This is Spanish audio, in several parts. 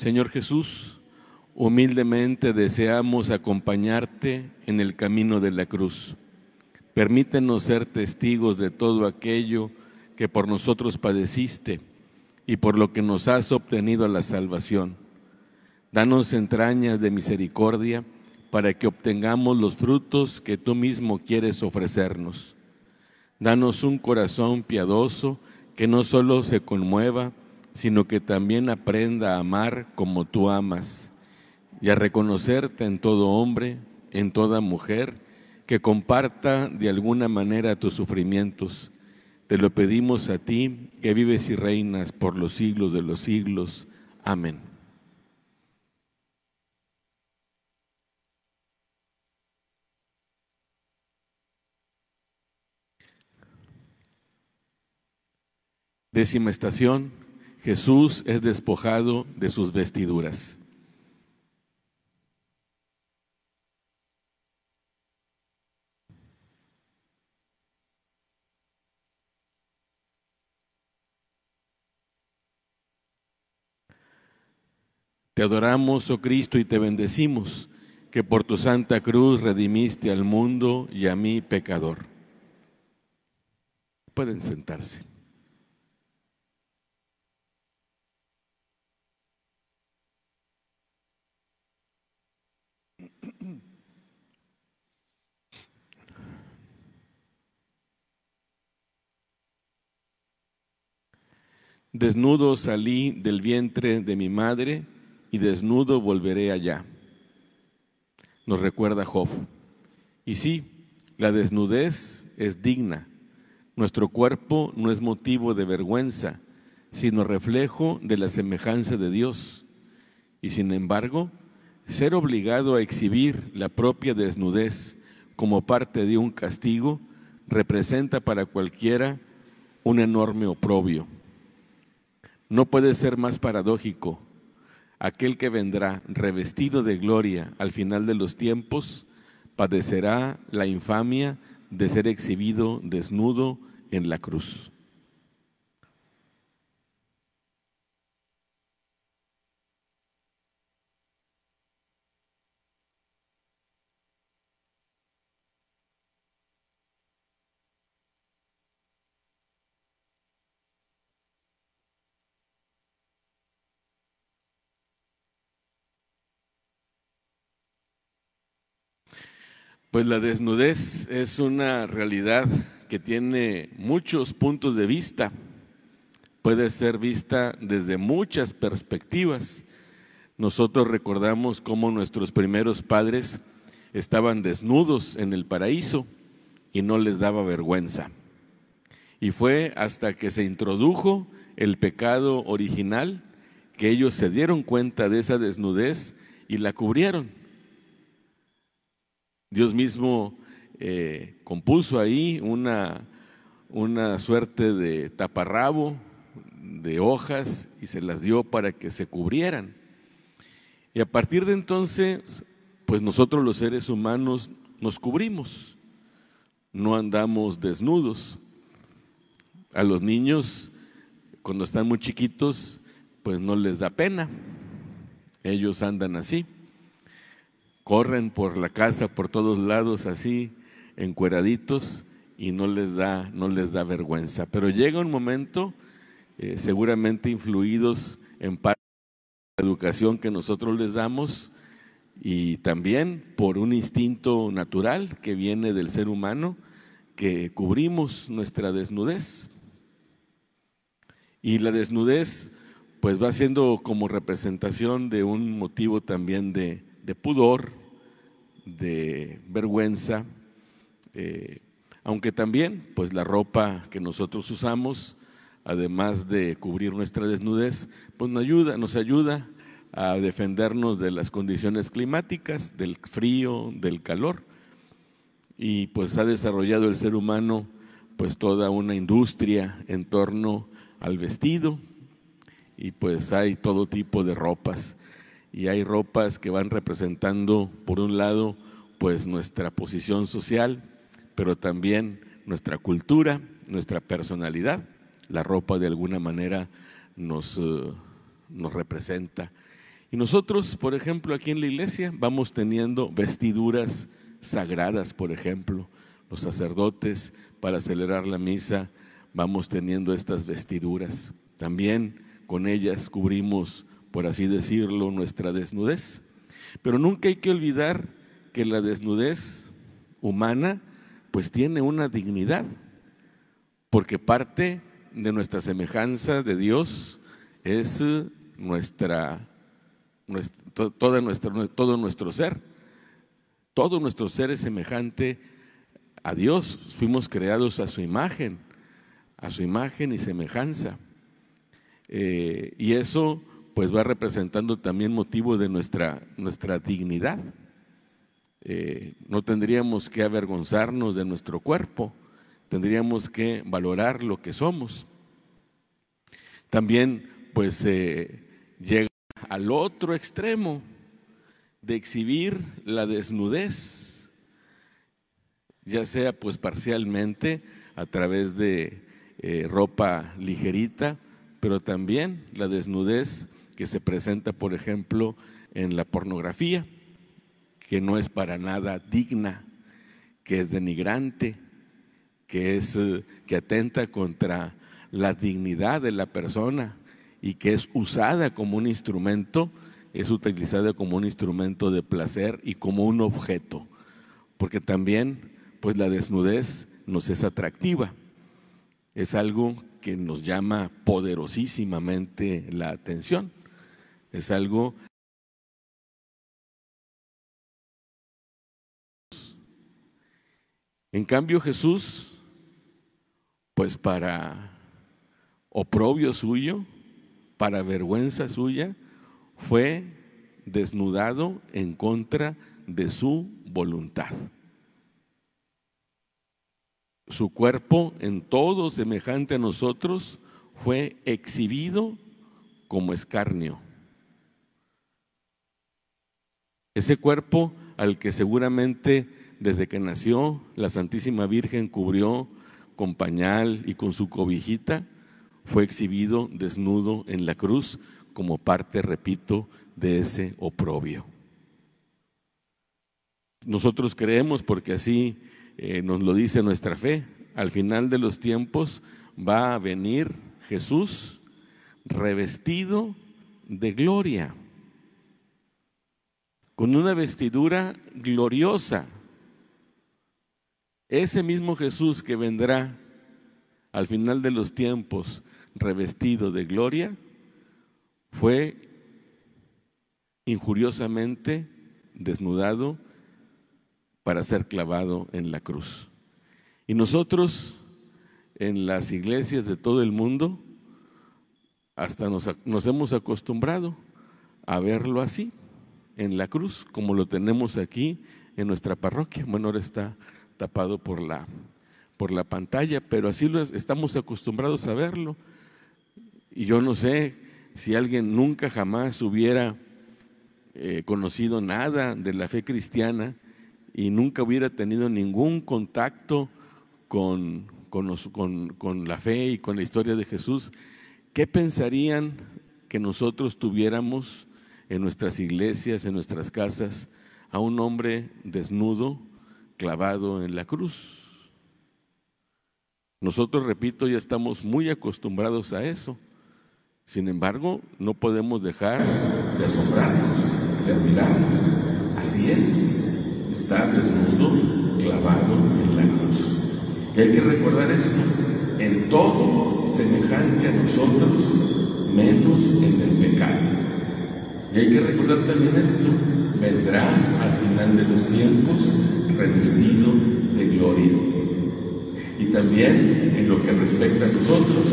Señor Jesús, humildemente deseamos acompañarte en el camino de la cruz. Permítenos ser testigos de todo aquello que por nosotros padeciste y por lo que nos has obtenido la salvación. Danos entrañas de misericordia para que obtengamos los frutos que tú mismo quieres ofrecernos. Danos un corazón piadoso que no solo se conmueva, sino que también aprenda a amar como tú amas y a reconocerte en todo hombre, en toda mujer, que comparta de alguna manera tus sufrimientos. Te lo pedimos a ti, que vives y reinas por los siglos de los siglos. Amén. Décima estación, Jesús es despojado de sus vestiduras. Te adoramos, oh Cristo, y te bendecimos, que por tu santa cruz redimiste al mundo y a mí pecador. Pueden sentarse. Desnudo salí del vientre de mi madre y desnudo volveré allá. Nos recuerda Job. Y sí, la desnudez es digna. Nuestro cuerpo no es motivo de vergüenza, sino reflejo de la semejanza de Dios. Y sin embargo, ser obligado a exhibir la propia desnudez como parte de un castigo representa para cualquiera un enorme oprobio. No puede ser más paradójico. Aquel que vendrá revestido de gloria al final de los tiempos padecerá la infamia de ser exhibido desnudo en la cruz. Pues la desnudez es una realidad que tiene muchos puntos de vista. Puede ser vista desde muchas perspectivas. Nosotros recordamos cómo nuestros primeros padres estaban desnudos en el paraíso y no les daba vergüenza. Y fue hasta que se introdujo el pecado original que ellos se dieron cuenta de esa desnudez y la cubrieron. Dios mismo eh, compuso ahí una, una suerte de taparrabo de hojas y se las dio para que se cubrieran. Y a partir de entonces, pues nosotros los seres humanos nos cubrimos, no andamos desnudos. A los niños, cuando están muy chiquitos, pues no les da pena, ellos andan así corren por la casa, por todos lados así, encueraditos y no les da, no les da vergüenza. Pero llega un momento, eh, seguramente influidos en parte de la educación que nosotros les damos y también por un instinto natural que viene del ser humano, que cubrimos nuestra desnudez. Y la desnudez pues va siendo como representación de un motivo también de, de pudor, de vergüenza, eh, aunque también pues la ropa que nosotros usamos, además de cubrir nuestra desnudez, pues nos ayuda, nos ayuda a defendernos de las condiciones climáticas, del frío, del calor. Y pues ha desarrollado el ser humano pues toda una industria en torno al vestido y pues hay todo tipo de ropas y hay ropas que van representando, por un lado, pues nuestra posición social, pero también nuestra cultura, nuestra personalidad. La ropa de alguna manera nos, eh, nos representa. Y nosotros, por ejemplo, aquí en la iglesia vamos teniendo vestiduras sagradas, por ejemplo, los sacerdotes para celebrar la misa vamos teniendo estas vestiduras. También con ellas cubrimos, por así decirlo, nuestra desnudez. Pero nunca hay que olvidar que la desnudez humana pues tiene una dignidad, porque parte de nuestra semejanza de Dios es nuestra, toda nuestra, todo nuestro ser. Todo nuestro ser es semejante a Dios. Fuimos creados a su imagen, a su imagen y semejanza. Eh, y eso pues va representando también motivo de nuestra, nuestra dignidad. Eh, no tendríamos que avergonzarnos de nuestro cuerpo, tendríamos que valorar lo que somos. También pues eh, llega al otro extremo de exhibir la desnudez, ya sea pues parcialmente a través de eh, ropa ligerita, pero también la desnudez que se presenta, por ejemplo, en la pornografía, que no es para nada digna, que es denigrante, que es eh, que atenta contra la dignidad de la persona y que es usada como un instrumento, es utilizada como un instrumento de placer y como un objeto, porque también pues la desnudez nos es atractiva. Es algo que nos llama poderosísimamente la atención. Es algo En cambio Jesús, pues para oprobio suyo, para vergüenza suya, fue desnudado en contra de su voluntad. Su cuerpo, en todo semejante a nosotros, fue exhibido como escarnio. Ese cuerpo al que seguramente desde que nació la Santísima Virgen cubrió con pañal y con su cobijita, fue exhibido desnudo en la cruz como parte, repito, de ese oprobio. Nosotros creemos, porque así eh, nos lo dice nuestra fe, al final de los tiempos va a venir Jesús revestido de gloria, con una vestidura gloriosa. Ese mismo Jesús que vendrá al final de los tiempos revestido de gloria, fue injuriosamente desnudado para ser clavado en la cruz. Y nosotros en las iglesias de todo el mundo hasta nos, nos, hemos acostumbrado a verlo así, en la cruz, como lo tenemos aquí en nuestra parroquia. Bueno, ahora está tapado por la, por la pantalla, pero así lo estamos acostumbrados a verlo. Y yo no sé si alguien nunca jamás hubiera eh, conocido nada de la fe cristiana y nunca hubiera tenido ningún contacto con, con, la fe y con la historia de Jesús, ¿qué pensarían que nosotros tuviéramos en nuestras iglesias, en nuestras casas, a un hombre desnudo, clavado en la cruz? Nosotros, repito, ya estamos muy acostumbrados a eso. Sin embargo, no podemos dejar de asombrarnos, de admirarnos. Así es, estar desnudo, clavado en la cruz. Y hay que recordar esto, en todo semejante a nosotros, menos en el pecado. Y hay que recordar también esto, vendrá al final de los tiempos revestido de gloria. Y también en lo que respecta a nosotros,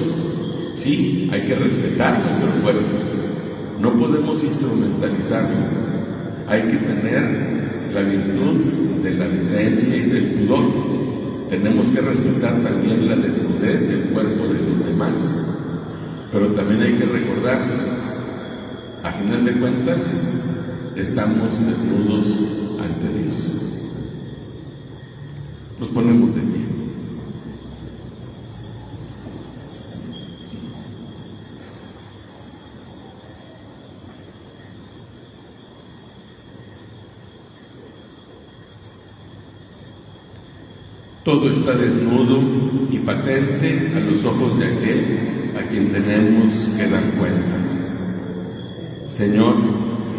Sí, hay que respetar nuestro cuerpo. No podemos instrumentalizarlo. Hay que tener la virtud de la decencia y del pudor. Tenemos que respetar también la desnudez del cuerpo de los demás. Pero también hay que recordar, a final de cuentas, estamos desnudos ante Dios. Nos ponemos de pie. Todo está desnudo y patente a los ojos de aquel a quien tenemos que dar cuentas. Señor,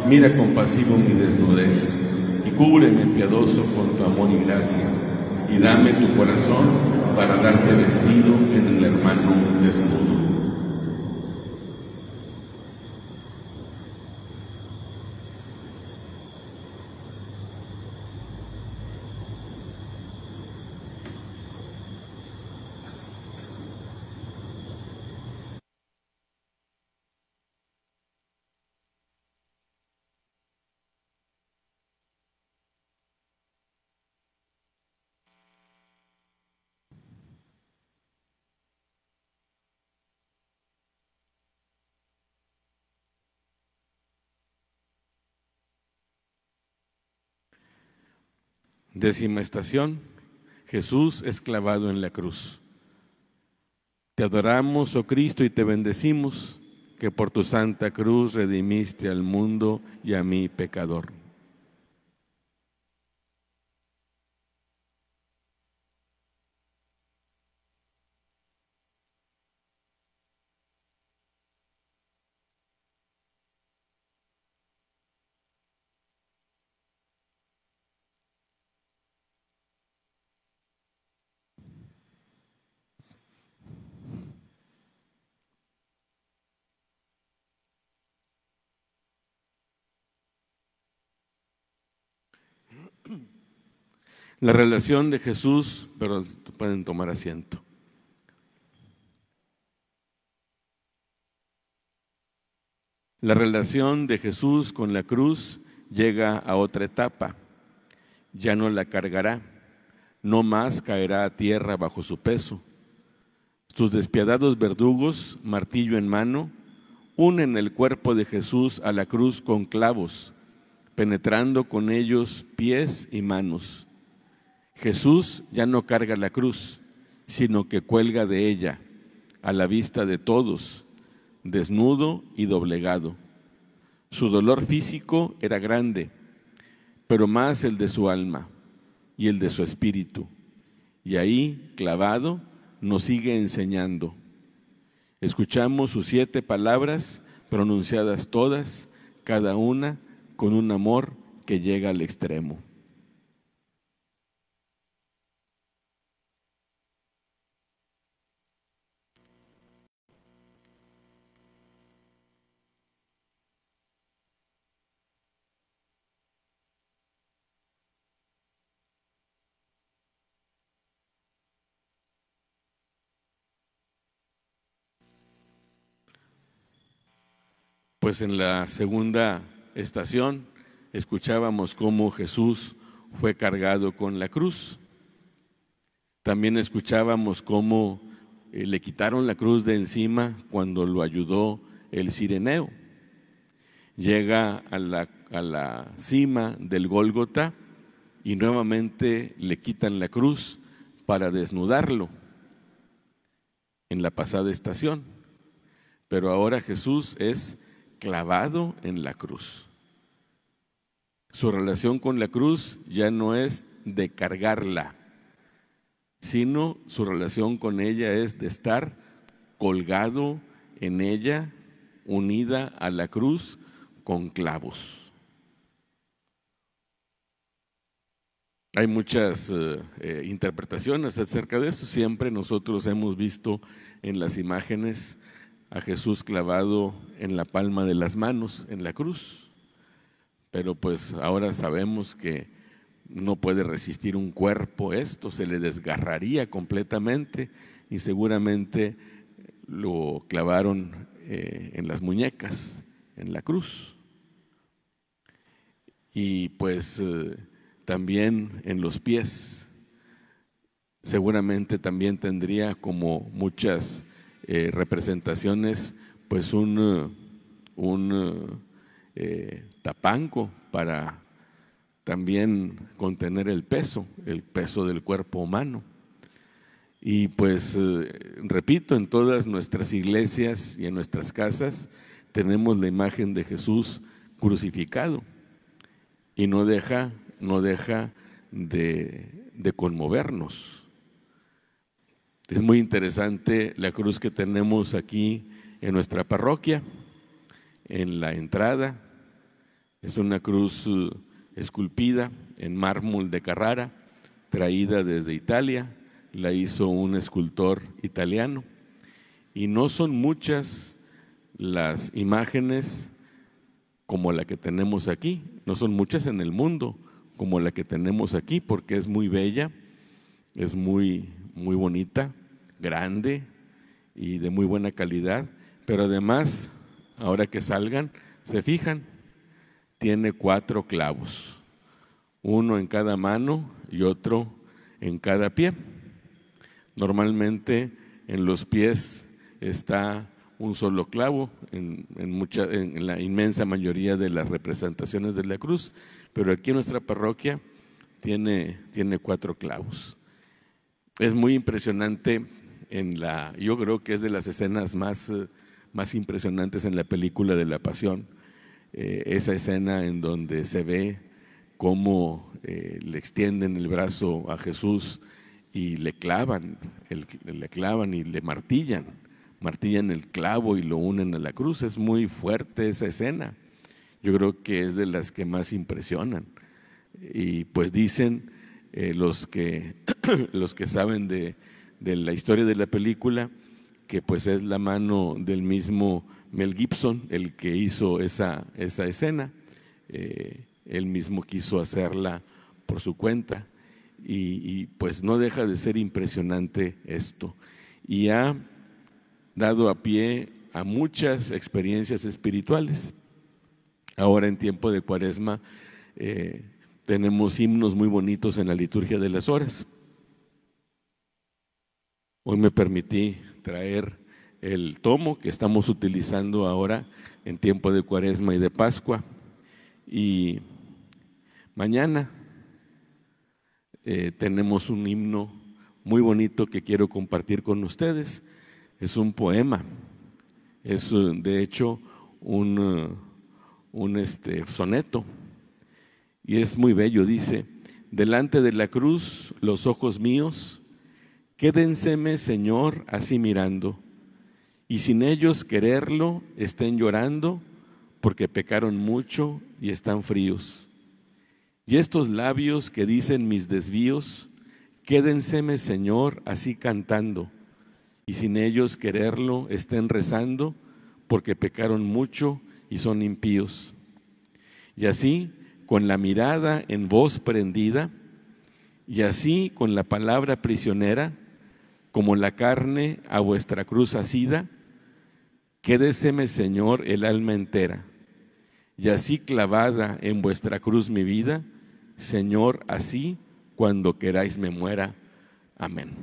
mira compasivo mi desnudez y cúbreme piadoso con tu amor y gracia y dame tu corazón para darte vestido en el hermano desnudo. Décima estación, Jesús es clavado en la cruz. Te adoramos, oh Cristo, y te bendecimos, que por tu santa cruz redimiste al mundo y a mí pecador. La relación de Jesús, pero pueden tomar asiento. La relación de Jesús con la cruz llega a otra etapa. Ya no la cargará, no más caerá a tierra bajo su peso. Sus despiadados verdugos, martillo en mano, unen el cuerpo de Jesús a la cruz con clavos, penetrando con ellos pies y manos Jesús ya no carga la cruz, sino que cuelga de ella, a la vista de todos, desnudo y doblegado. Su dolor físico era grande, pero más el de su alma y el de su espíritu. Y ahí, clavado, nos sigue enseñando. Escuchamos sus siete palabras, pronunciadas todas, cada una con un amor que llega al extremo. Pues en la segunda estación escuchábamos cómo Jesús fue cargado con la cruz. También escuchábamos cómo eh, le quitaron la cruz de encima cuando lo ayudó el sireneo. Llega a la, a la cima del Gólgota y nuevamente le quitan la cruz para desnudarlo en la pasada estación. Pero ahora Jesús es clavado en la cruz. Su relación con la cruz ya no es de cargarla, sino su relación con ella es de estar colgado en ella, unida a la cruz con clavos. Hay muchas eh, eh, interpretaciones acerca de esto. Siempre nosotros hemos visto en las imágenes a Jesús clavado en la palma de las manos en la cruz. Pero pues ahora sabemos que no puede resistir un cuerpo esto, se le desgarraría completamente y seguramente lo clavaron eh, en las muñecas, en la cruz. Y pues eh, también en los pies. Seguramente también tendría como muchas eh, representaciones, pues un, uh, un eh, tapanco para también contener el peso, el peso del cuerpo humano. Y pues, eh, repito, en todas nuestras iglesias y en nuestras casas tenemos la imagen de Jesús crucificado y no deja, no deja de, de conmovernos, Es muy interesante la cruz que tenemos aquí en nuestra parroquia, en la entrada. Es una cruz uh, esculpida en mármol de Carrara, traída desde Italia, la hizo un escultor italiano. Y no son muchas las imágenes como la que tenemos aquí, no son muchas en el mundo como la que tenemos aquí, porque es muy bella, es muy, muy bonita, grande y de muy buena calidad, pero además, ahora que salgan, se fijan, tiene cuatro clavos, uno en cada mano y otro en cada pie. Normalmente en los pies está un solo clavo en, mucha, en la inmensa mayoría de las representaciones de la cruz, pero aquí en nuestra parroquia tiene, tiene cuatro clavos. Es muy impresionante en la, yo creo que es de las escenas más, eh, más impresionantes en la película de la Pasión, eh, esa escena en donde se ve cómo eh, le extienden el brazo a Jesús y le clavan, le clavan y le martillan, martillan el clavo y lo unen a la cruz. Es muy fuerte esa escena. Yo creo que es de las que más impresionan. Y pues dicen los, que, los que saben de, de la historia de la película, que pues es la mano del mismo Mel Gibson, el que hizo esa, esa escena. Eh, él mismo quiso hacerla por su cuenta y, pues no deja de ser impresionante esto. Y ha dado a pie a muchas experiencias espirituales. Ahora en tiempo de cuaresma eh, tenemos himnos muy bonitos en la liturgia de las horas. Hoy me permití traer el tomo que estamos utilizando ahora en tiempo de cuaresma y de Pascua. Y mañana eh, tenemos un himno muy bonito que quiero compartir con ustedes. Es un poema, es de hecho un, un este, soneto y es muy bello. Dice, delante de la cruz los ojos míos Quédenseme, Señor, así mirando, y sin ellos quererlo estén llorando, porque pecaron mucho y están fríos. Y estos labios que dicen mis desvíos, quédenseme, Señor, así cantando, y sin ellos quererlo estén rezando, porque pecaron mucho y son impíos. Y así, con la mirada en voz prendida, y así con la palabra prisionera, como la carne a vuestra cruz asida, quédeseme, Señor, el alma entera. Y así clavada en vuestra cruz mi vida, Señor, así cuando queráis me muera. Amén.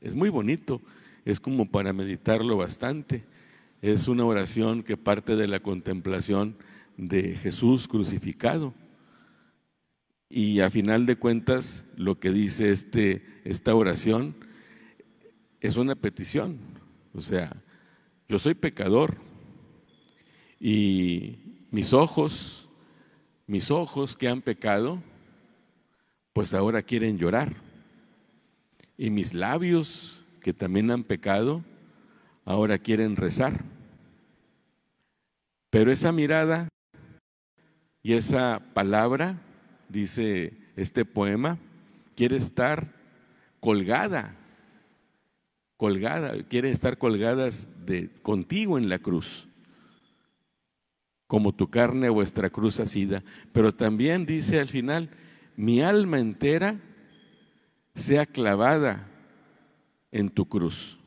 Es muy bonito, es como para meditarlo bastante. Es una oración que parte de la contemplación de Jesús crucificado. Y a final de cuentas, lo que dice este, esta oración es una petición. O sea, yo soy pecador y mis ojos, mis ojos que han pecado, pues ahora quieren llorar. Y mis labios que también han pecado, ahora quieren rezar. Pero esa mirada y esa palabra, dice este poema, quiere estar colgada colgada, quieren estar colgadas de, contigo en la cruz, como tu carne vuestra cruz asida. Pero también dice al final, mi alma entera sea clavada en tu cruz.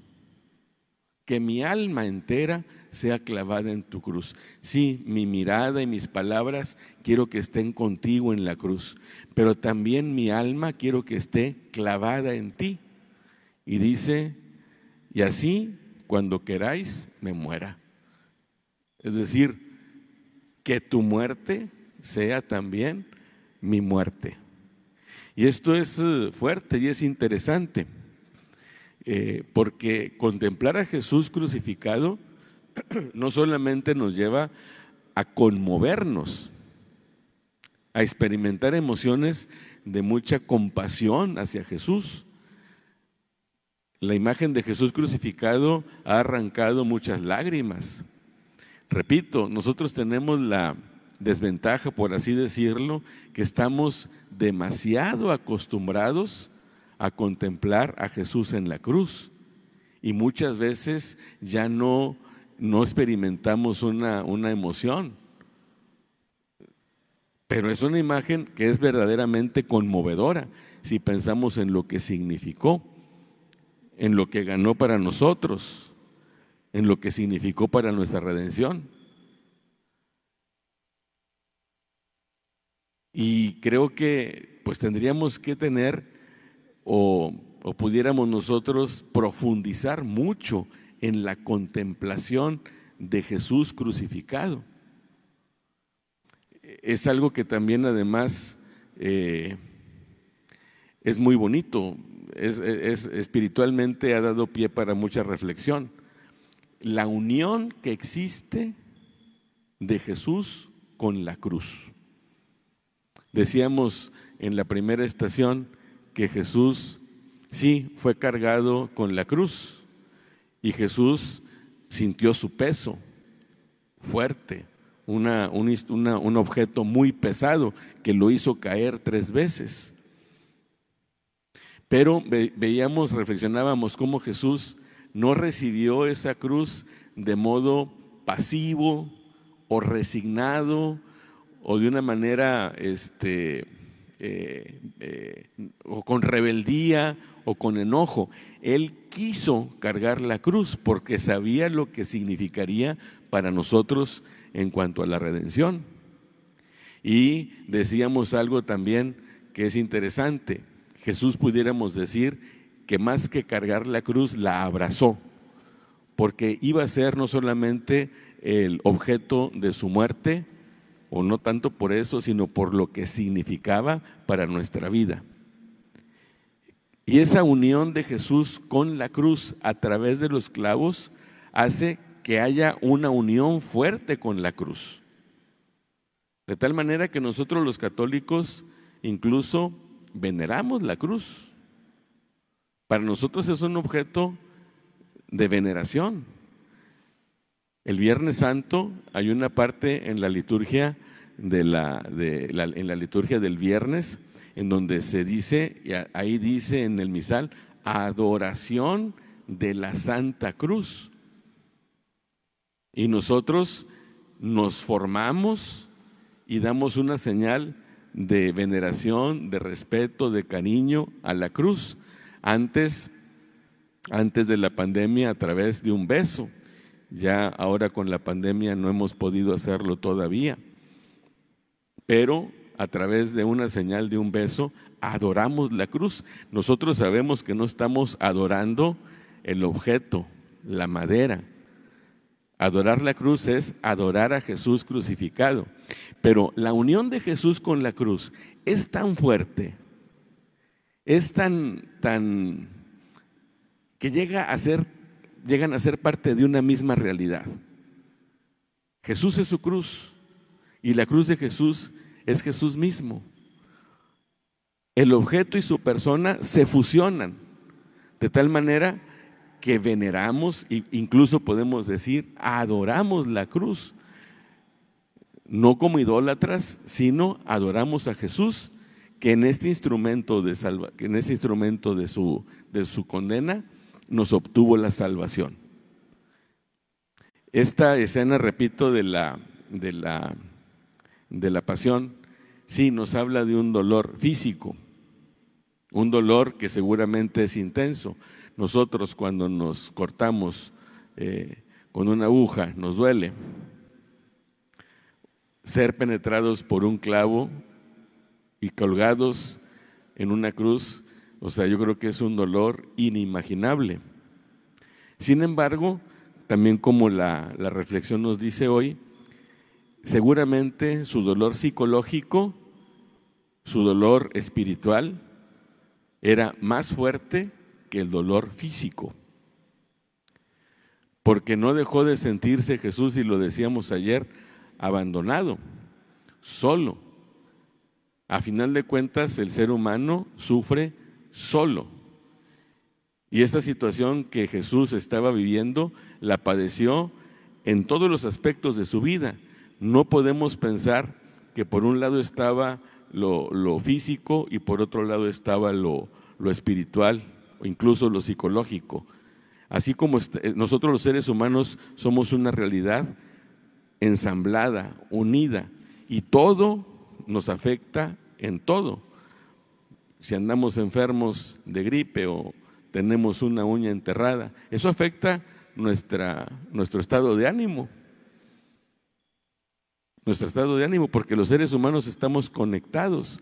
Que mi alma entera sea clavada en tu cruz. Sí, mi mirada y mis palabras quiero que estén contigo en la cruz, pero también mi alma quiero que esté clavada en ti. Y dice y así, cuando queráis, me muera. Es decir, que tu muerte sea también mi muerte. Y esto es eh, fuerte y es interesante, eh, porque contemplar a Jesús crucificado no solamente nos lleva a conmovernos, a experimentar emociones de mucha compasión hacia Jesús, La imagen de Jesús crucificado ha arrancado muchas lágrimas. Repito, nosotros tenemos la desventaja, por así decirlo, que estamos demasiado acostumbrados a contemplar a Jesús en la cruz y muchas veces ya no, no experimentamos una, una emoción. Pero es una imagen que es verdaderamente conmovedora si pensamos en lo que significó, en lo que ganó para nosotros, en lo que significó para nuestra redención. Y creo que pues tendríamos que tener o, o pudiéramos nosotros profundizar mucho en la contemplación de Jesús crucificado. Es algo que también además eh, es muy bonito, es, espiritualmente ha dado pie para mucha reflexión. La unión que existe de Jesús con la cruz. Decíamos en la primera estación que Jesús sí fue cargado con la cruz y Jesús sintió su peso fuerte, una, un, objeto muy pesado que lo hizo caer tres veces. Pero veíamos, reflexionábamos cómo Jesús no recibió esa cruz de modo pasivo o resignado o de una manera este, eh, eh, o con rebeldía o con enojo. Él quiso cargar la cruz porque sabía lo que significaría para nosotros en cuanto a la redención. Y decíamos algo también que es interesante. Jesús pudiéramos decir que más que cargar la cruz, la abrazó, porque iba a ser no solamente el objeto de su muerte, o no tanto por eso, sino por lo que significaba para nuestra vida. Y esa unión de Jesús con la cruz a través de los clavos hace que haya una unión fuerte con la cruz. De tal manera que nosotros los católicos incluso veneramos la cruz. Para nosotros es un objeto de veneración. El Viernes Santo hay una parte en la liturgia de la, de en la liturgia del viernes en donde se dice, ahí dice en el misal, adoración de la Santa Cruz. Y nosotros nos formamos y damos una señal de veneración, de respeto, de cariño a la cruz. Antes, antes de la pandemia, a través de un beso. Ya ahora con la pandemia no hemos podido hacerlo todavía. Pero a través de una señal de un beso, adoramos la cruz. Nosotros sabemos que no estamos adorando el objeto, la madera. Adorar la cruz es adorar a Jesús crucificado. Pero la unión de Jesús con la cruz es tan fuerte, es tan, tan, que llega a ser llegan a ser parte de una misma realidad. Jesús es su cruz y la cruz de Jesús es Jesús mismo. El objeto y su persona se fusionan de tal manera que veneramos e incluso podemos decir adoramos la cruz. No como idólatras, sino adoramos a Jesús que en este instrumento de salva, que en este instrumento de su, de su condena nos obtuvo la salvación. Esta escena, repito, de la, de la, de la pasión, sí nos habla de un dolor físico, un dolor que seguramente es intenso. Nosotros cuando nos cortamos eh, con una aguja nos duele. Ser penetrados por un clavo y colgados en una cruz o sea, yo creo que es un dolor inimaginable. Sin embargo, también como la, reflexión nos dice hoy, seguramente su dolor psicológico, su dolor espiritual, era más fuerte que el dolor físico. Porque no dejó de sentirse Jesús, y lo decíamos ayer, abandonado, solo. A final de cuentas, el ser humano sufre solo. Y esta situación que Jesús estaba viviendo la padeció en todos los aspectos de su vida. No podemos pensar que por un lado estaba lo, físico y por otro lado estaba lo, espiritual incluso lo psicológico. Así como eh, nosotros los seres humanos somos una realidad ensamblada, unida, y todo nos afecta en todo. Si andamos enfermos de gripe o tenemos una uña enterrada, eso afecta nuestra, nuestro estado de ánimo. Nuestro estado de ánimo, porque los seres humanos estamos conectados.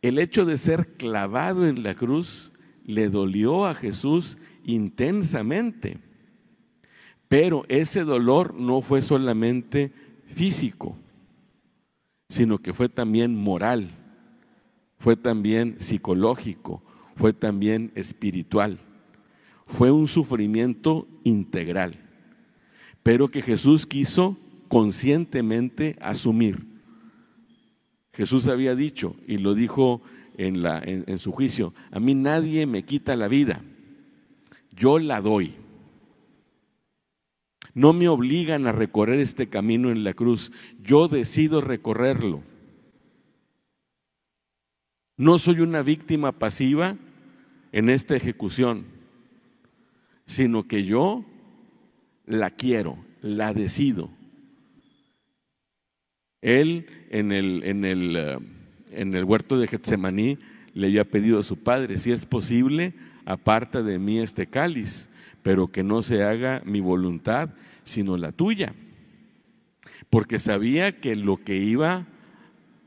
El hecho de ser clavado en la cruz le dolió a Jesús intensamente. Pero ese dolor no fue solamente físico, sino que fue también moral, fue también psicológico, fue también espiritual. Fue un sufrimiento integral, pero que Jesús quiso conscientemente asumir. Jesús había dicho, y lo dijo en, su juicio, a mí nadie me quita la vida, yo la doy. No me obligan a recorrer este camino en la cruz, yo decido recorrerlo. No soy una víctima pasiva en esta ejecución, sino que yo la quiero, la decido. Él en el, en el, eh, en el huerto de Getsemaní le había pedido a su padre, si es posible, aparta de mí este cáliz, pero que no se haga mi voluntad, sino la tuya. Porque sabía que lo que iba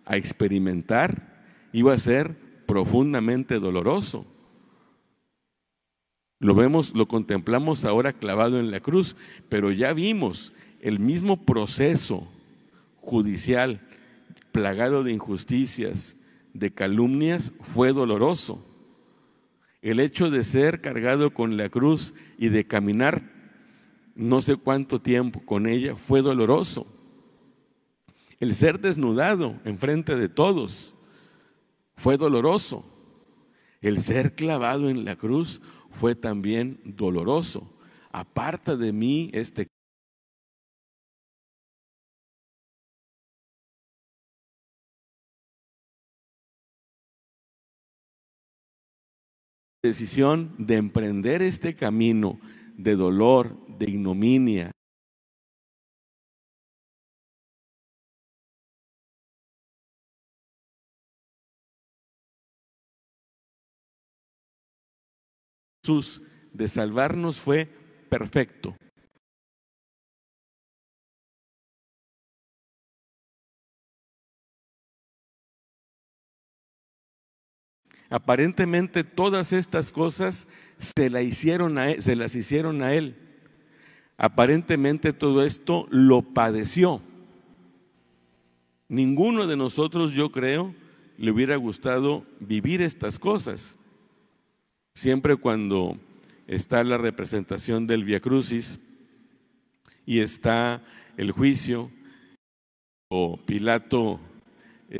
a experimentar iba a ser profundamente doloroso. Lo vemos, lo contemplamos ahora clavado en la cruz, pero ya vimos el mismo proceso judicial plagado de injusticias, de calumnias, fue doloroso. El hecho de ser cargado con la cruz y de caminar no sé cuánto tiempo con ella fue doloroso. El ser desnudado enfrente de todos fue doloroso. El ser clavado en la cruz fue también doloroso. Aparta de mí este decisión de emprender este camino de dolor, de ignominia, de salvarnos fue perfecto. Aparentemente todas estas cosas se, la hicieron a se las hicieron a él. Aparentemente todo esto lo padeció. Ninguno de nosotros, yo creo, le hubiera gustado vivir estas cosas. Siempre cuando está la representación del Via Crucis y está el juicio, o Pilato, eh,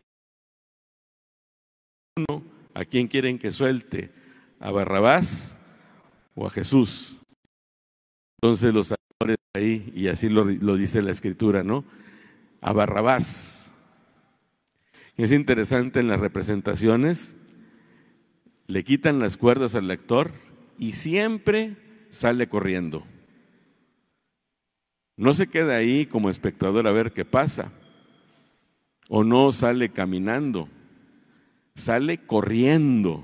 ¿A quién quieren que suelte? ¿A Barrabás o a Jesús? Entonces los actores ahí, y así lo, dice la escritura, ¿no? A Barrabás. es interesante en las representaciones, le quitan las cuerdas al lector y siempre sale corriendo. No se queda ahí como espectador a ver qué pasa, o no sale caminando, sale corriendo.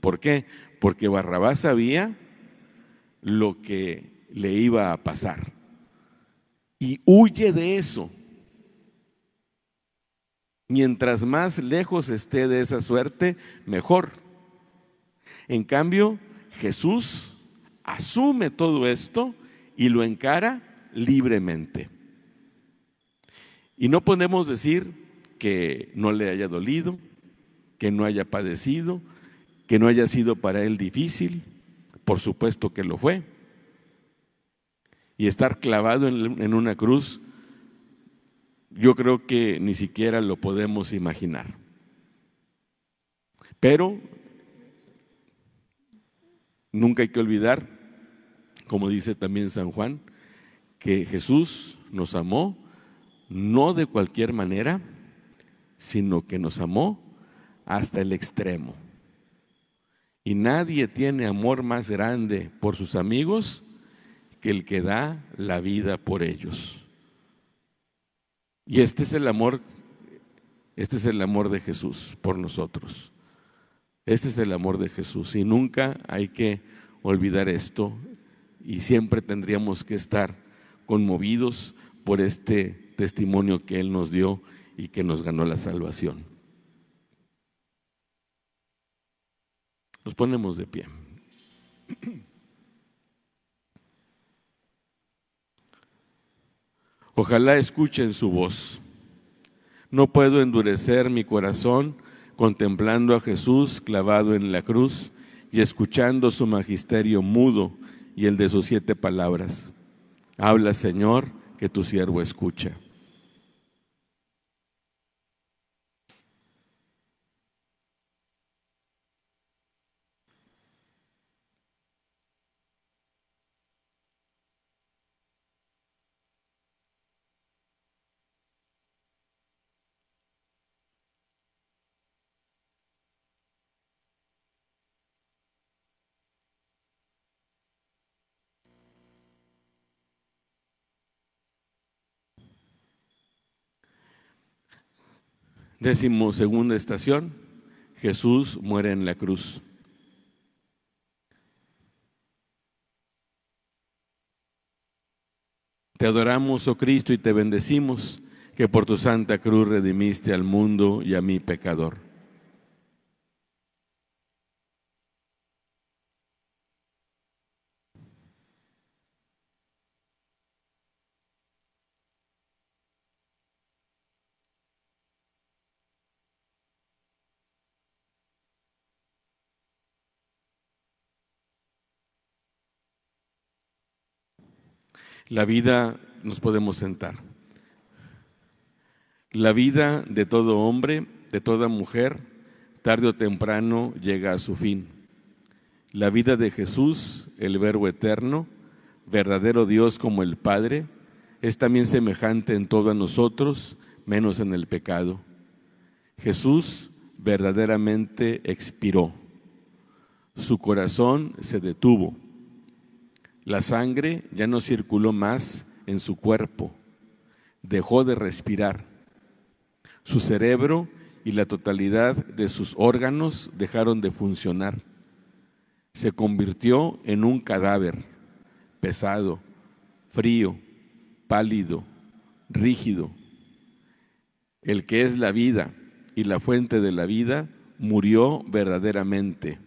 ¿Por qué? Porque Barrabás sabía lo que le iba a pasar. Y huye de eso. Mientras más lejos esté de esa suerte, mejor. En cambio, Jesús asume todo esto y lo encara libremente. Y no podemos decir que no le haya dolido, que no haya padecido, que no haya sido para él difícil, por supuesto que lo fue. Y estar clavado en, una cruz, yo creo que ni siquiera lo podemos imaginar. Pero nunca hay que olvidar, como dice también San Juan, que Jesús nos amó no de cualquier manera, sino que nos amó hasta el extremo. Y nadie tiene amor más grande por sus amigos que el que da la vida por ellos. Y este es el amor, este es el amor de Jesús por nosotros. Este es el amor de Jesús y nunca hay que olvidar esto y siempre tendríamos que estar conmovidos por este testimonio que Él nos dio y que nos ganó la salvación. Nos ponemos de pie. Ojalá escuchen su voz. No puedo endurecer mi corazón contemplando a Jesús clavado en la cruz y escuchando su magisterio mudo y el de sus siete palabras. Habla, Señor, que tu siervo escucha. Décimo segunda estación, Jesús muere en la cruz. Te adoramos, oh Cristo, y te bendecimos, que por tu santa cruz redimiste al mundo y a mi pecador. La vida, nos podemos sentar. La vida de todo hombre, de toda mujer, tarde o temprano llega a su fin. La vida de Jesús, el Verbo eterno, verdadero Dios como el Padre, es también semejante en todo a nosotros, menos en el pecado. Jesús verdaderamente expiró. Su corazón se detuvo la sangre ya no circuló más en su cuerpo, dejó de respirar. Su cerebro y la totalidad de sus órganos dejaron de funcionar. Se convirtió en un cadáver pesado, frío, pálido, rígido. El que es la vida y la fuente de la vida murió verdaderamente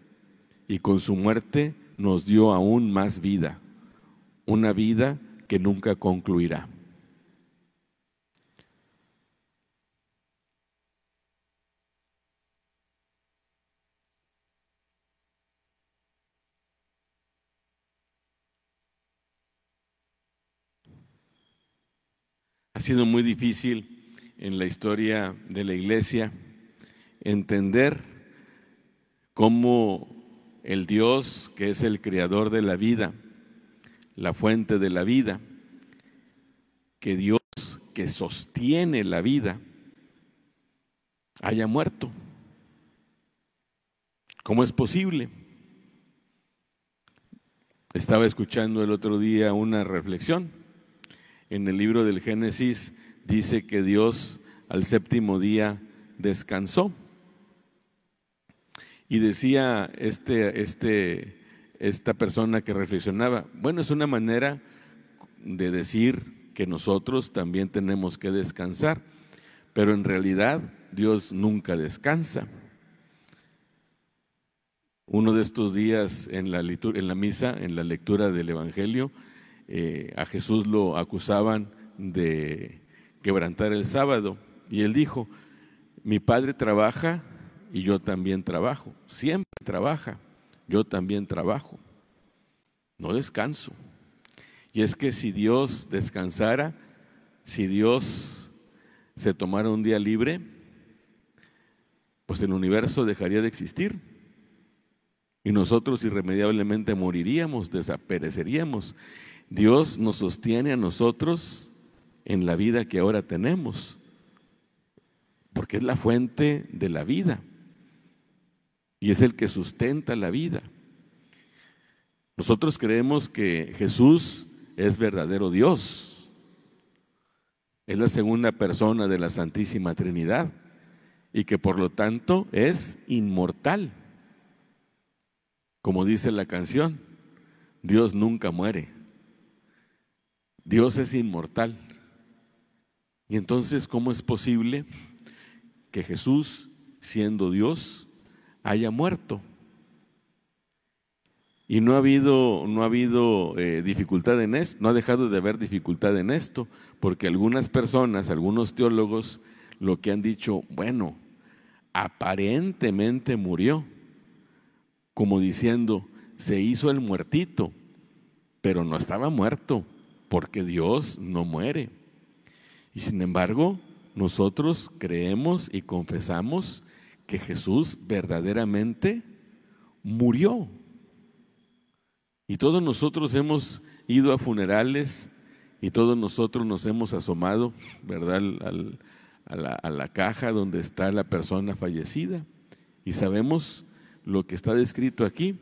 y con su muerte nos dio aún más vida una vida que nunca concluirá. Ha sido muy difícil en la historia de la iglesia entender cómo el Dios, que es el creador de la vida, la fuente de la vida, que Dios que sostiene la vida haya muerto. ¿Cómo es posible? Estaba escuchando el otro día una reflexión. En el libro del Génesis dice que Dios al séptimo día descansó. Y decía este, este esta persona que reflexionaba, bueno, es una manera de decir que nosotros también tenemos que descansar, pero en realidad Dios nunca descansa. Uno de estos días en la, en la misa, en la lectura del Evangelio, eh, a Jesús lo acusaban de quebrantar el sábado y él dijo, mi padre trabaja y yo también trabajo, siempre trabaja yo también trabajo, no descanso. Y es que si Dios descansara, si Dios se tomara un día libre, pues el universo dejaría de existir. y nosotros irremediablemente moriríamos, desapareceríamos. Dios nos sostiene a nosotros en la vida que ahora tenemos, porque es la fuente de la vida y es el que sustenta la vida. Nosotros creemos que Jesús es verdadero Dios, es la segunda persona de la Santísima Trinidad y que por lo tanto es inmortal. Como dice la canción, Dios nunca muere. Dios es inmortal. Y entonces, ¿cómo es posible que Jesús, siendo Dios, haya muerto? Y no ha habido, no ha habido eh, dificultad en esto, no ha dejado de haber dificultad en esto, porque algunas personas, algunos teólogos, lo que han dicho, bueno, aparentemente murió, como diciendo, se hizo el muertito, pero no estaba muerto, porque Dios no muere. Y sin embargo, nosotros creemos y confesamos que Jesús verdaderamente murió. Y todos nosotros hemos ido a funerales y todos nosotros nos hemos asomado, ¿verdad?, a la, caja donde está la persona fallecida. Y sabemos lo que está descrito aquí,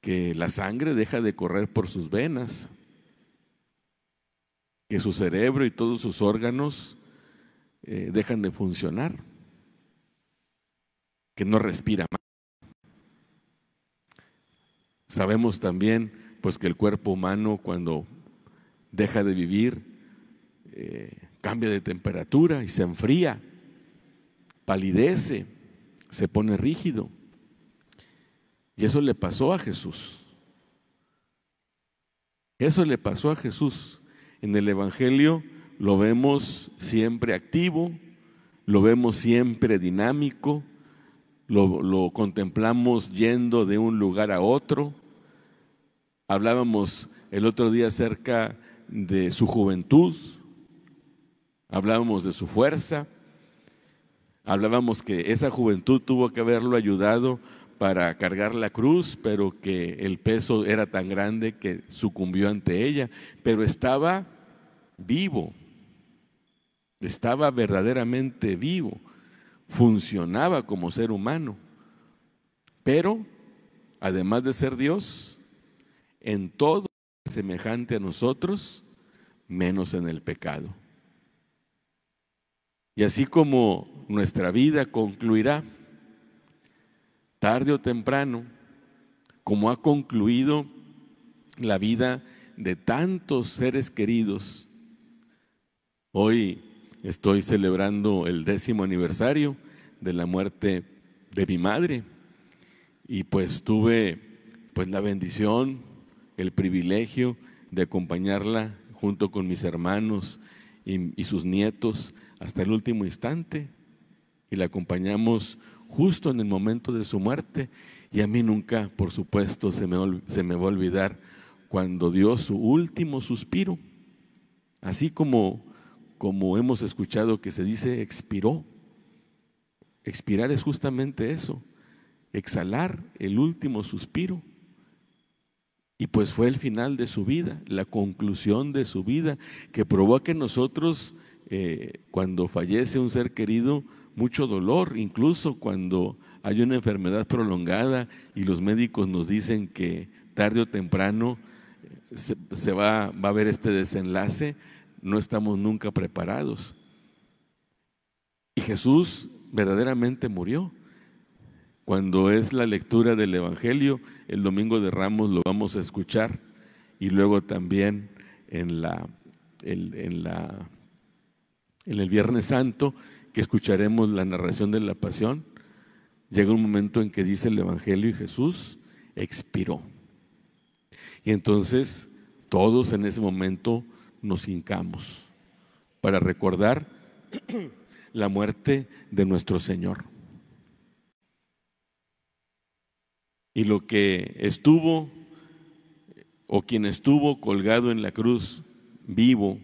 que la sangre deja de correr por sus venas, que su cerebro y todos sus órganos eh, dejan de funcionar, que no respira más. Sabemos también pues que el cuerpo humano cuando deja de vivir eh, cambia de temperatura y se enfría, palidece, se pone rígido. Y eso le pasó a Jesús. Eso le pasó a Jesús. En el Evangelio lo vemos siempre activo, lo vemos siempre dinámico, lo, contemplamos yendo de un lugar a otro. Hablábamos el otro día acerca de su juventud, hablábamos de su fuerza, hablábamos que esa juventud tuvo que haberlo ayudado para cargar la cruz, pero que el peso era tan grande que sucumbió ante ella, pero estaba vivo, estaba verdaderamente vivo, funcionaba como ser humano, pero además de ser Dios, en todo semejante a nosotros, menos en el pecado. Y así como nuestra vida concluirá, tarde o temprano, como ha concluido la vida de tantos seres queridos, hoy estoy celebrando el décimo aniversario de la muerte de mi madre. Y pues tuve pues la bendición, el privilegio de acompañarla junto con mis hermanos y, sus nietos hasta el último instante. Y la acompañamos justo en el momento de su muerte. Y a mí nunca, por supuesto, se me, se me va a olvidar cuando dio su último suspiro, así como, como hemos escuchado que se dice expiró. Expirar es justamente eso, exhalar el último suspiro. Y pues fue el final de su vida, la conclusión de su vida, que provoca en nosotros eh, cuando fallece un ser querido, mucho dolor, incluso cuando hay una enfermedad prolongada y los médicos nos dicen que tarde o temprano eh, se, va, va a haber este desenlace, no estamos nunca preparados. Y Jesús verdaderamente murió. Cuando es la lectura del Evangelio, el domingo de Ramos lo vamos a escuchar y luego también en la, en la en el Viernes Santo, que escucharemos la narración de la pasión, llega un momento en que dice el Evangelio y Jesús expiró. Y entonces todos en ese momento nos hincamos para recordar la muerte de nuestro Señor. Y lo que estuvo, o quien estuvo colgado en la cruz, vivo,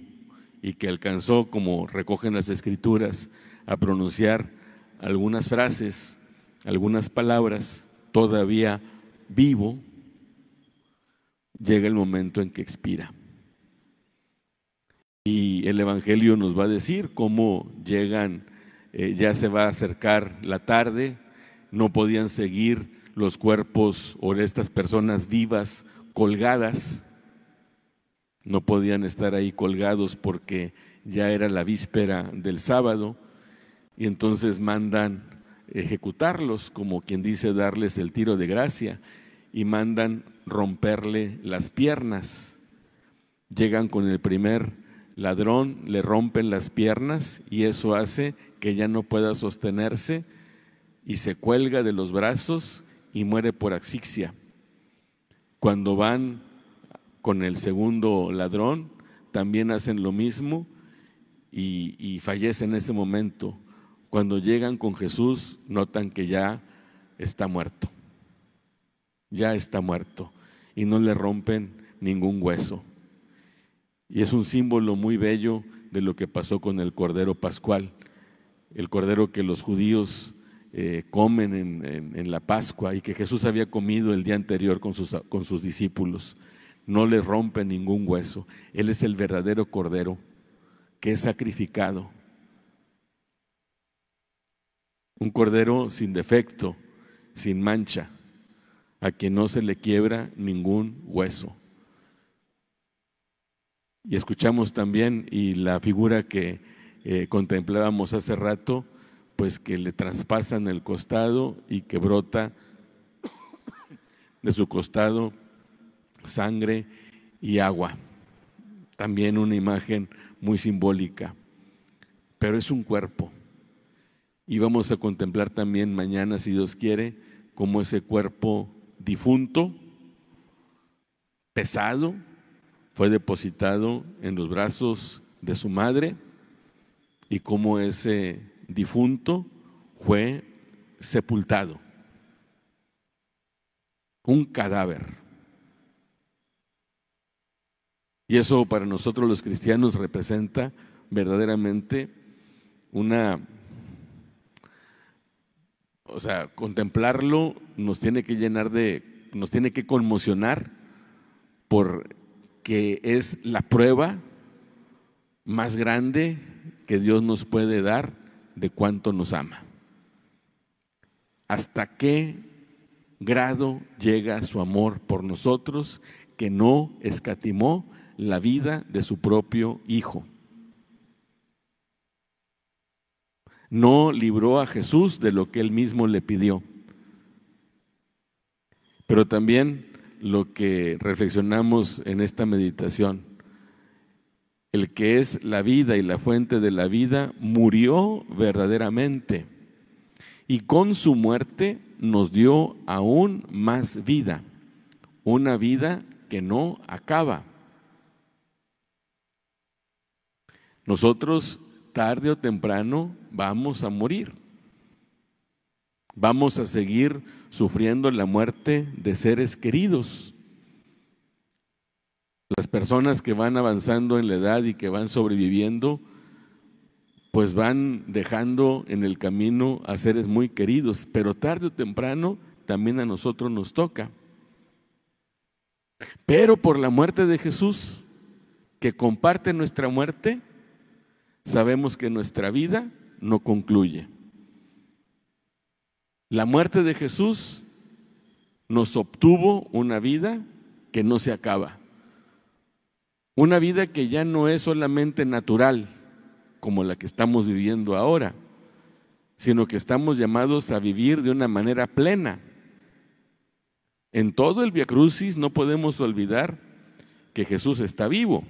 y que alcanzó, como recogen las escrituras, a pronunciar algunas frases, algunas palabras, todavía vivo, llega el momento en que expira. Y el Evangelio nos va a decir cómo llegan, eh, ya se va a acercar la tarde, no podían seguir los cuerpos o estas personas vivas colgadas, no podían estar ahí colgados porque ya era la víspera del sábado, y entonces mandan ejecutarlos, como quien dice darles el tiro de gracia, y mandan romperle las piernas. Llegan con el primer ladrón, le rompen las piernas y eso hace que ya no pueda sostenerse y se cuelga de los brazos y muere por asfixia. Cuando van con el segundo ladrón, también hacen lo mismo y, y fallece en ese momento. Cuando llegan con Jesús, notan que ya está muerto. Ya está muerto y no le rompen ningún hueso. Y es un símbolo muy bello de lo que pasó con el Cordero Pascual, el Cordero que los judíos eh, comen en, la Pascua y que Jesús había comido el día anterior con sus, con sus discípulos. No le rompe ningún hueso. Él es el verdadero Cordero que es sacrificado. Un Cordero sin defecto, sin mancha, a quien no se le quiebra ningún hueso. Y escuchamos también, y la figura que eh, contemplábamos hace rato, pues que le traspasan el costado y que brota de su costado sangre y agua. También una imagen muy simbólica, pero es un cuerpo. Y vamos a contemplar también mañana, si Dios quiere, cómo ese cuerpo difunto, pesado, fue depositado en los brazos de su madre y cómo ese difunto fue sepultado. Un cadáver. Y eso para nosotros los cristianos representa verdaderamente una, o sea, contemplarlo nos tiene que llenar de, nos tiene que conmocionar por que es la prueba más grande que Dios nos puede dar de cuánto nos ama. ¿Hasta qué grado llega su amor por nosotros que no escatimó la vida de su propio Hijo? No libró a Jesús de lo que él mismo le pidió. Pero también lo que reflexionamos en esta meditación. El que es la vida y la fuente de la vida murió verdaderamente y con su muerte nos dio aún más vida, una vida que no acaba. Nosotros tarde o temprano vamos a morir. Vamos a seguir sufriendo la muerte de seres queridos. Las personas que van avanzando en la edad y que van sobreviviendo, pues van dejando en el camino a seres muy queridos, pero tarde o temprano también a nosotros nos toca. Pero por la muerte de Jesús, que comparte nuestra muerte, sabemos que nuestra vida no concluye. La muerte de Jesús nos obtuvo una vida que no se acaba. Una vida que ya no es solamente natural, como la que estamos viviendo ahora, sino que estamos llamados a vivir de una manera plena. En todo el Via Crucis no podemos olvidar que Jesús está vivo.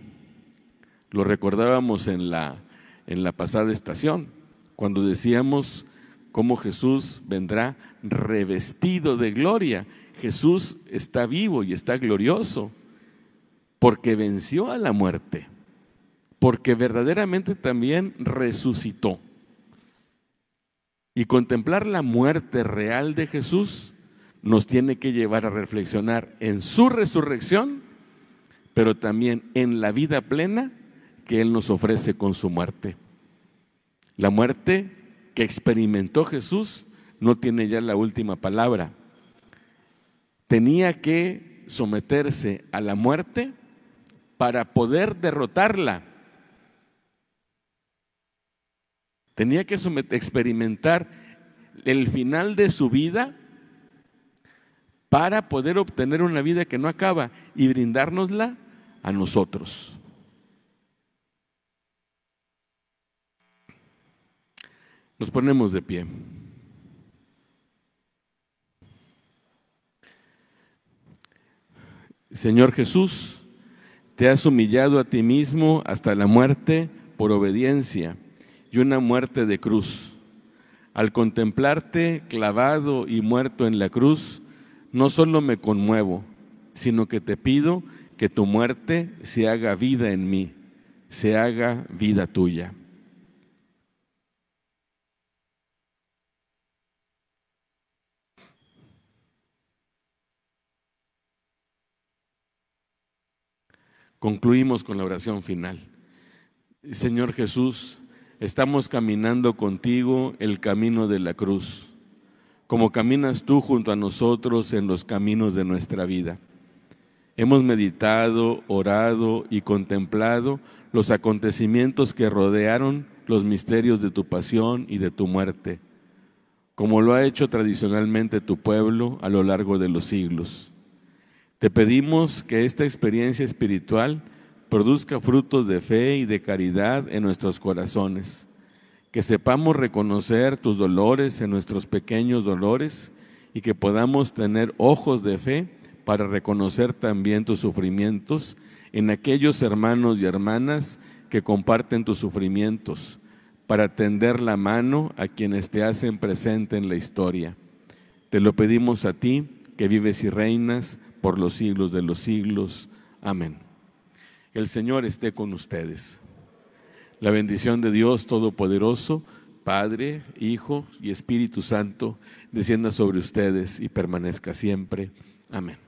Lo recordábamos en la, en la pasada estación, cuando decíamos cómo Jesús vendrá revestido de gloria. Jesús está vivo y está glorioso porque venció a la muerte, porque verdaderamente también resucitó. Y contemplar la muerte real de Jesús nos tiene que llevar a reflexionar en su resurrección, pero también en la vida plena que Él nos ofrece con su muerte. La muerte que experimentó Jesús no tiene ya la última palabra. tenía que someterse a la muerte para poder derrotarla. Tenía que experimentar el final de su vida para poder obtener una vida que no acaba y brindárnosla a nosotros. Nos ponemos de pie. Señor Jesús, te has humillado a ti mismo hasta la muerte por obediencia y una muerte de cruz. Al contemplarte clavado y muerto en la cruz, no solo me conmuevo, sino que te pido que tu muerte se haga vida en mí, se haga vida tuya. Concluimos con la oración final. Señor Jesús, estamos caminando contigo el camino de la cruz como caminas tú junto a nosotros en los caminos de nuestra vida. Hemos meditado, orado y contemplado los acontecimientos que rodearon los misterios de tu pasión y de tu muerte, como lo ha hecho tradicionalmente tu pueblo a lo largo de los siglos. Te pedimos que esta experiencia espiritual produzca frutos de fe y de caridad en nuestros corazones que sepamos reconocer tus dolores en nuestros pequeños dolores y que podamos tener ojos de fe para reconocer también tus sufrimientos en aquellos hermanos y hermanas que comparten tus sufrimientos, para tender la mano a quienes te hacen presente en la historia. Te lo pedimos a ti, que vives y reinas por los siglos de los siglos. Amén. El Señor esté con ustedes. La bendición de Dios Todopoderoso, Padre, Hijo y Espíritu Santo, descienda sobre ustedes y permanezca siempre. Amén.